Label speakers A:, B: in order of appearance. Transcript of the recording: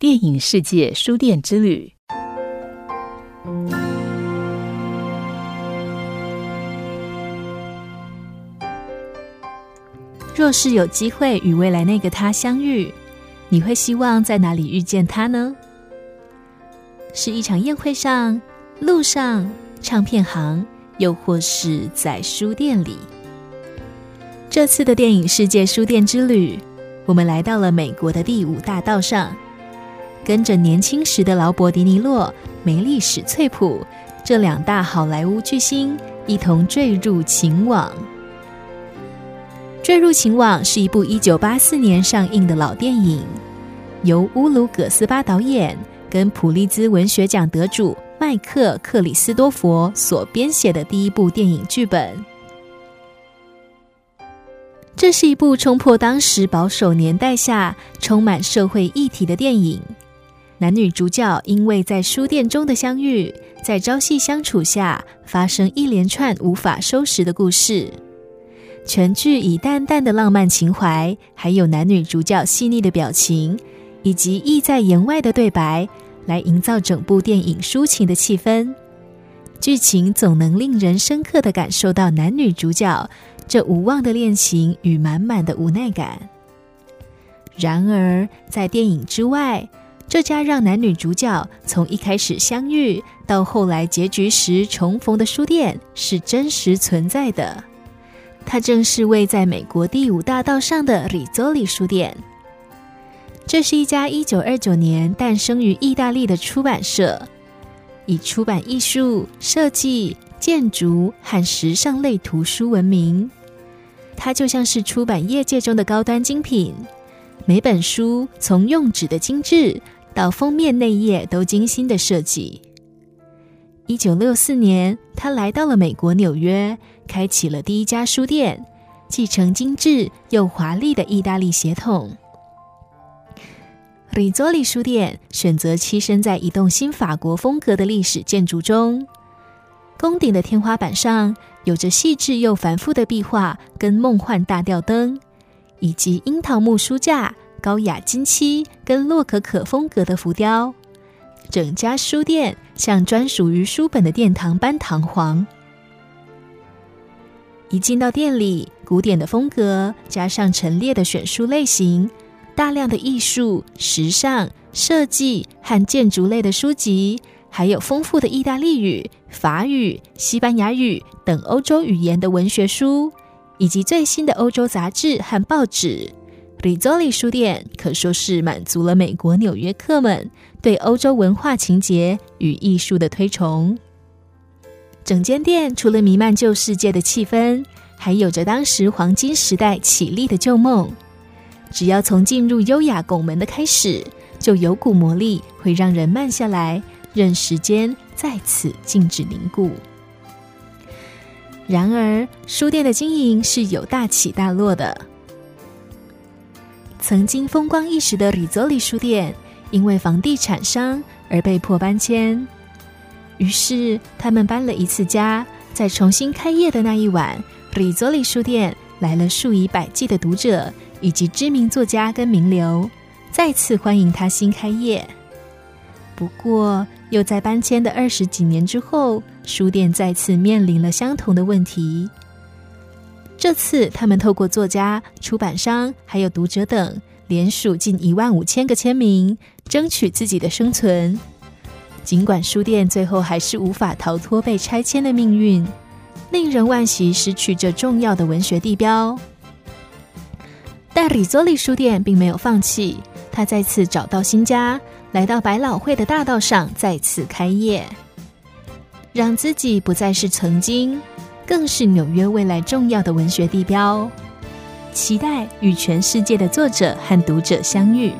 A: 电影世界书店之旅。
B: 若是有机会与未来那个他相遇，你会希望在哪里遇见他呢？是一场宴会上、路上、唱片行，又或是在书店里？这次的电影世界书店之旅，我们来到了美国的第五大道上，跟着年轻时的劳勃·迪尼洛、梅丽史翠普这两大好莱坞巨星一同坠入情网。《坠入情网》是一部一九八四年上映的老电影，由乌鲁葛斯巴导演跟普利兹文学奖得主麦克·克里斯多佛所编写的第一部电影剧本。这是一部冲破当时保守年代下充满社会议题的电影。男女主角因为在书店中的相遇，在朝夕相处下发生一连串无法收拾的故事。全剧以淡淡的浪漫情怀，还有男女主角细腻的表情，以及意在言外的对白，来营造整部电影抒情的气氛。剧情总能令人深刻的感受到男女主角这无望的恋情与满满的无奈感。然而，在电影之外，这家让男女主角从一开始相遇到后来结局时重逢的书店是真实存在的。它正是位在美国第五大道上的里佐里书店。这是一家一九二九年诞生于意大利的出版社，以出版艺术、设计、建筑和时尚类图书闻名。它就像是出版业界中的高端精品，每本书从用纸的精致到封面内页都精心的设计。一九六四年，他来到了美国纽约，开启了第一家书店，继承精致又华丽的意大利血统。里佐里书店选择栖身在一栋新法国风格的历史建筑中，宫顶的天花板上有着细致又繁复的壁画，跟梦幻大吊灯，以及樱桃木书架、高雅金漆跟洛可可风格的浮雕。整家书店像专属于书本的殿堂般堂皇。一进到店里，古典的风格加上陈列的选书类型，大量的艺术、时尚、设计和建筑类的书籍，还有丰富的意大利语、法语、西班牙语等欧洲语言的文学书，以及最新的欧洲杂志和报纸。Rizzoli 书店可说是满足了美国纽约客们对欧洲文化情节与艺术的推崇。整间店除了弥漫旧世界的气氛，还有着当时黄金时代绮丽的旧梦。只要从进入优雅拱门的开始，就有股魔力，会让人慢下来，任时间在此静止凝固。然而，书店的经营是有大起大落的。曾经风光一时的里佐里书店，因为房地产商而被迫搬迁。于是他们搬了一次家，在重新开业的那一晚，里佐里书店来了数以百计的读者以及知名作家跟名流，再次欢迎他新开业。不过，又在搬迁的二十几年之后，书店再次面临了相同的问题。这次，他们透过作家、出版商还有读者等，联署近一万五千个签名，争取自己的生存。尽管书店最后还是无法逃脱被拆迁的命运，令人惋惜失去这重要的文学地标。但里佐利书店并没有放弃，他再次找到新家，来到百老汇的大道上再次开业，让自己不再是曾经。更是纽约未来重要的文学地标，期待与全世界的作者和读者相遇。